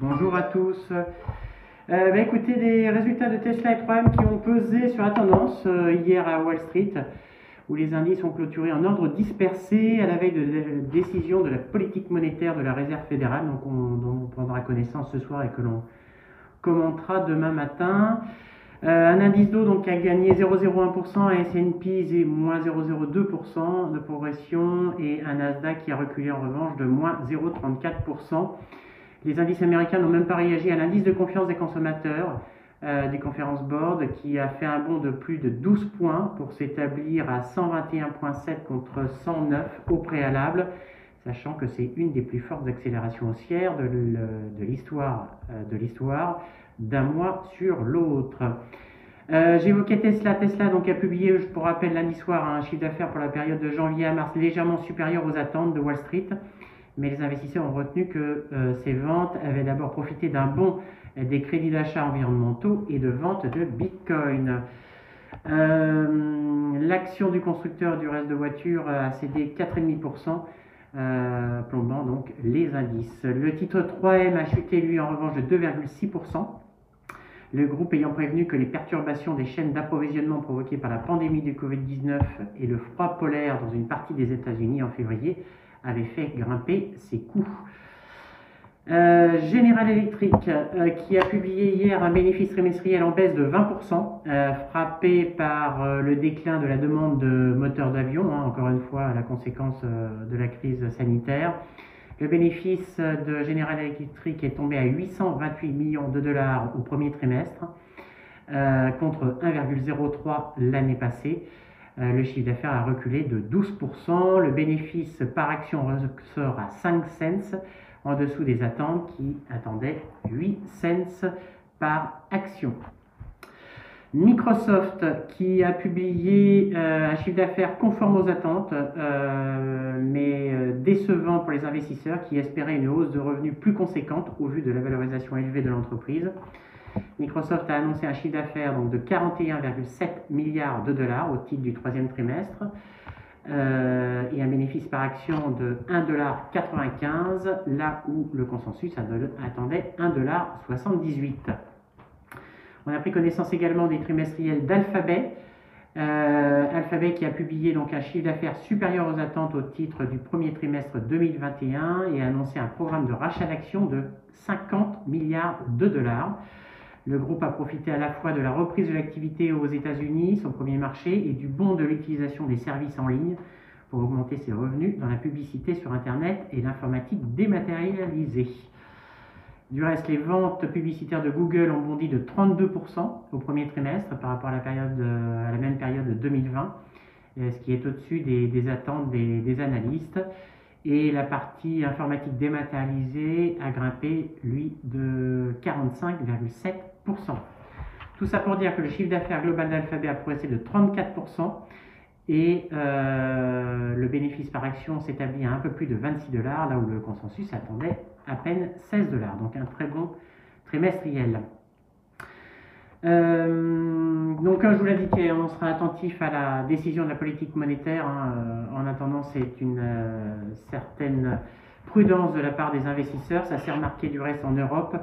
Bonjour à tous. Euh, bah, écoutez, des résultats de Tesla et 3M qui ont pesé sur la tendance euh, hier à Wall Street, où les indices ont clôturé en ordre dispersé à la veille de la décision de la politique monétaire de la Réserve fédérale, on, dont on prendra connaissance ce soir et que l'on commentera demain matin. Euh, un indice d'eau donc a gagné 0,01%, un S&P c'est moins 0,02% de progression et un Nasdaq qui a reculé en revanche de moins 0,34%. Les indices américains n'ont même pas réagi à l'indice de confiance des consommateurs euh, des conférences board qui a fait un bond de plus de 12 points pour s'établir à 121,7 contre 109 au préalable, sachant que c'est une des plus fortes accélérations haussières de l'histoire euh, de l'histoire d'un mois sur l'autre. Euh, J'évoquais Tesla. Tesla donc, a publié, pour rappel, lundi soir un chiffre d'affaires pour la période de janvier à mars légèrement supérieur aux attentes de Wall Street mais les investisseurs ont retenu que euh, ces ventes avaient d'abord profité d'un bond des crédits d'achat environnementaux et de vente de Bitcoin. Euh, l'action du constructeur du reste de voitures a cédé 4,5%, euh, plombant donc les indices. Le titre 3M a chuté lui en revanche de 2,6%. Le groupe ayant prévenu que les perturbations des chaînes d'approvisionnement provoquées par la pandémie du Covid-19 et le froid polaire dans une partie des États-Unis en février avait fait grimper ses coûts. Euh, General Electric, euh, qui a publié hier un bénéfice trimestriel en baisse de 20%, euh, frappé par le déclin de la demande de moteurs d'avion, hein, encore une fois la conséquence de la crise sanitaire. Le bénéfice de General Electric est tombé à 828 millions de dollars au premier trimestre, contre 1,03 l'année passée. Euh, le chiffre d'affaires a reculé de 12%. Le bénéfice par action ressort à 5 cents, en dessous des attentes qui attendaient 8 cents par action. Microsoft qui a publié euh, un chiffre d'affaires conforme aux attentes, euh, mais décevant pour les investisseurs qui espéraient une hausse de revenus plus conséquente au vu de la valorisation élevée de l'entreprise. Microsoft a annoncé un chiffre d'affaires de 41,7 milliards de dollars au titre du troisième trimestre euh, et un bénéfice par action de 1,95$, là où le consensus attendait 1,78$. On a pris connaissance également des trimestriels d'Alphabet. Euh, Alphabet qui a publié donc un chiffre d'affaires supérieur aux attentes au titre du premier trimestre 2021 et a annoncé un programme de rachat d'actions de 50 milliards de dollars. Le groupe a profité à la fois de la reprise de l'activité aux États-Unis, son premier marché, et du bond de l'utilisation des services en ligne pour augmenter ses revenus dans la publicité sur Internet et l'informatique dématérialisée. Du reste, les ventes publicitaires de Google ont bondi de 32% au premier trimestre par rapport à la, même période de 2020, ce qui est au-dessus des, attentes des, analystes. Et la partie informatique dématérialisée a grimpé, lui, de 45,7%. Tout ça pour dire que le chiffre d'affaires global d'Alphabet a progressé de 34% et euh, le bénéfice par action s'établit à un peu plus de 26 dollars, là où le consensus attendait à peine 16 dollars. Donc un très bon trimestriel. Euh, donc, je vous dit, on sera attentif à la décision de la politique monétaire. Hein. Euh, en attendant, c'est une certaine prudence de la part des investisseurs. Ça s'est remarqué du reste en Europe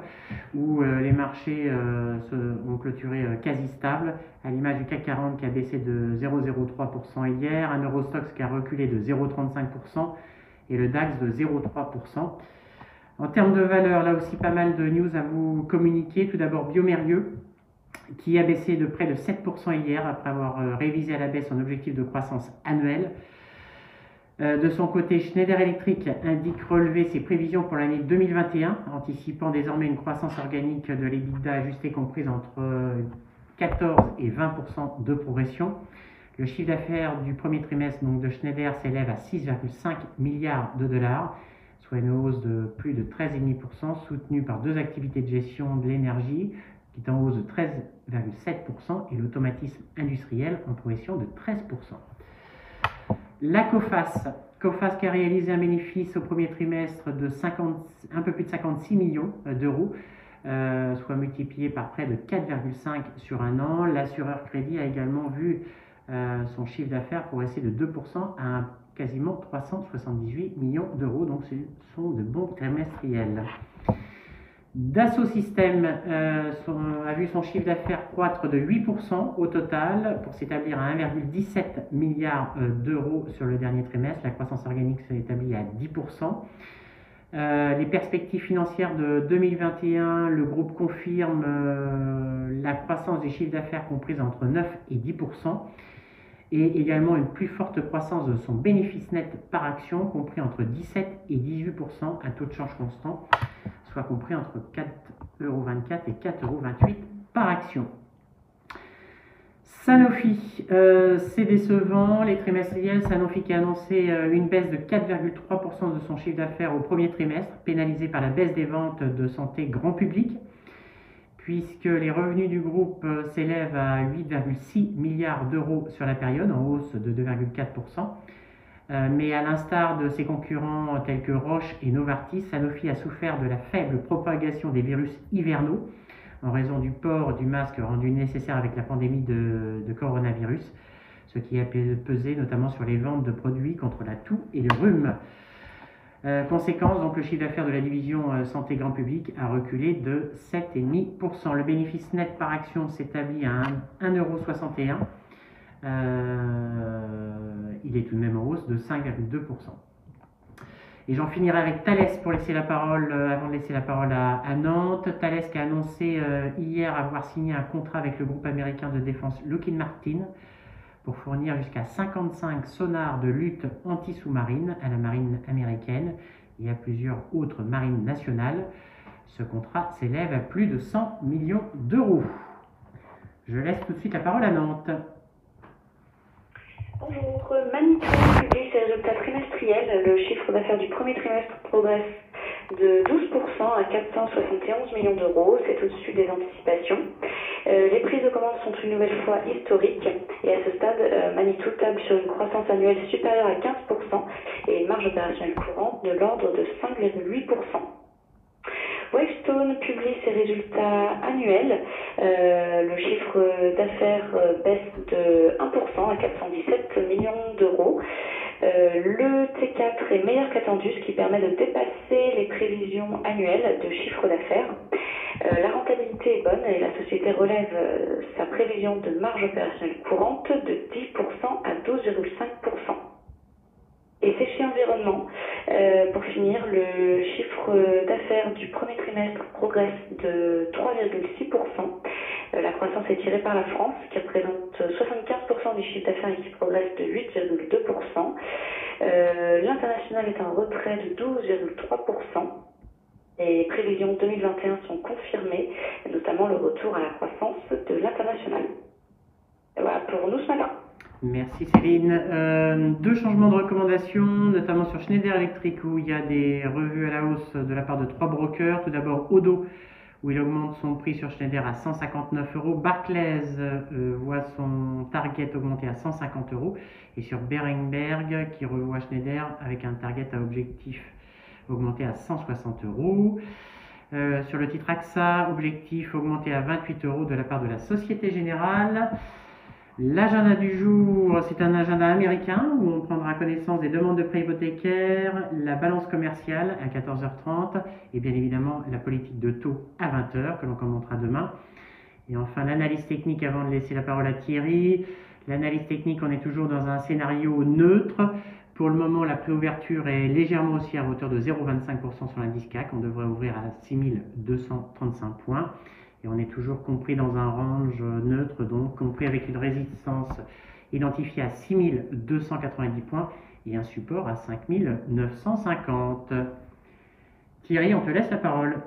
où euh, les marchés euh, se, ont clôturé euh, quasi stables, à l'image du CAC 40 qui a baissé de 0,03% hier, un Eurostox qui a reculé de 0,35% et le DAX de 0,3%. En termes de valeur, là aussi pas mal de news à vous communiquer. Tout d'abord Biomérieux qui a baissé de près de 7% hier après avoir révisé à la baisse son objectif de croissance annuelle. Euh, de son côté, Schneider Electric indique relever ses prévisions pour l'année 2021, anticipant désormais une croissance organique de l'EBITDA ajustée comprise entre 14 et 20% de progression. Le chiffre d'affaires du premier trimestre de Schneider s'élève à 6,5 milliards de dollars, soit une hausse de plus de 13,5%, soutenue par deux activités de gestion de l'énergie, qui est en hausse de 13,7%, et l'automatisme industriel en progression de 13%. La COFAS, COFAS qui a réalisé un bénéfice au premier trimestre de 50, un peu plus de 56 millions euh, d'euros, euh, soit multiplié par près de 4,5 sur un an. L'assureur crédit a également vu euh, son chiffre d'affaires progresser de 2% à quasiment 378 millions d'euros. Donc ce sont de bons trimestriels. Dassault Systèmes euh, a vu son chiffre d'affaires croître de 8% au total pour s'établir à 1,17 milliard euh, d'euros sur le dernier trimestre. La croissance organique s'est établie à 10%. Euh, les perspectives financières de 2021, le groupe confirme la croissance des chiffres d'affaires comprise entre 9 et 10% et également une plus forte croissance de son bénéfice net par action compris entre 17 et 18% à taux de change constant soit compris entre 4,24€ et 4,28€ par action. Sanofi, euh, c'est décevant. Les trimestriels, Sanofi qui a annoncé euh, une baisse de 4,3% de son chiffre d'affaires au premier trimestre, pénalisé par la baisse des ventes de santé grand public, puisque les revenus du groupe euh, s'élèvent à 8,6 milliards d'euros sur la période, en hausse de 2,4%. Euh, mais à l'instar de ses concurrents tels que Roche et Novartis, Sanofi a souffert de la faible propagation des virus hivernaux en raison du port du masque rendu nécessaire avec la pandémie de, coronavirus, ce qui a pesé notamment sur les ventes de produits contre la toux et le rhume. Euh, conséquence, donc le chiffre d'affaires de la division euh, santé grand public a reculé de 7,5%. Le bénéfice net par action s'établit à 1,61€. Euh, il est tout de même en hausse de 5,2%. Et j'en finirai avec Thales pour laisser la parole, euh, avant de laisser la parole à, Nantes. Thales qui a annoncé euh, hier avoir signé un contrat avec le groupe américain de défense Lockheed Martin pour fournir jusqu'à 55 sonars de lutte anti-sous-marine à la marine américaine et à plusieurs autres marines nationales. Ce contrat s'élève à plus de 100 millions d'euros. Je laisse tout de suite la parole à Nantes. Bonjour, Manitou publie ses résultats trimestriels. Le chiffre d'affaires du premier trimestre progresse de 12% à 471 millions d'euros. C'est au-dessus des anticipations. Euh, les prises de commandes sont une nouvelle fois historiques et à ce stade, euh, Manitou table sur une croissance annuelle supérieure à 15% et une marge opérationnelle courante de l'ordre de 5,8%. Publie ses résultats annuels. Euh, le chiffre d'affaires euh, baisse de 1% à 417 millions d'euros. Euh, le T4 est meilleur qu'attendu, ce qui permet de dépasser les prévisions annuelles de chiffre d'affaires. la rentabilité est bonne et la société relève sa prévision de marge opérationnelle courante de 10% à 12,5%. Et c'est chez Environnement. Euh, pour finir, le chiffre d'affaires du premier trimestre progresse de 3,6%. Euh, la croissance est tirée par la France, qui représente 75% du chiffre d'affaires et qui progresse de 8,2%. Euh, l'international est en retrait de 12,3%. Les prévisions 2021 sont confirmées, notamment le retour à la croissance de l'international. Voilà pour nous ce matin. Merci Céline. Euh, deux changements de recommandations, notamment sur Schneider Electric, où il y a des revues à la hausse de la part de trois brokers. Tout d'abord Odo, où il augmente son prix sur Schneider à 159 euros. Barclays euh, voit son target augmenter à 150 euros. Et sur Berenberg, qui revoit Schneider avec un target à objectif augmenté à 160 euros. Euh, sur le titre AXA, objectif augmenté à 28 euros de la part de la Société Générale. L'agenda du jour, c'est un agenda américain où on prendra connaissance des demandes de prêts hypothécaires, la balance commerciale à 14h30 et bien évidemment la politique de taux à 20h que l'on commentera demain. Et enfin l'analyse technique avant de laisser la parole à Thierry. L'analyse technique, on est toujours dans un scénario neutre. Pour le moment, la préouverture est légèrement haussière à hauteur de 0,25% sur l'indice CAC. On devrait ouvrir à 6235 points. Et on est toujours compris dans un range neutre, donc compris avec une résistance identifiée à 6290 points et un support à 5950. Thierry, on te laisse la parole.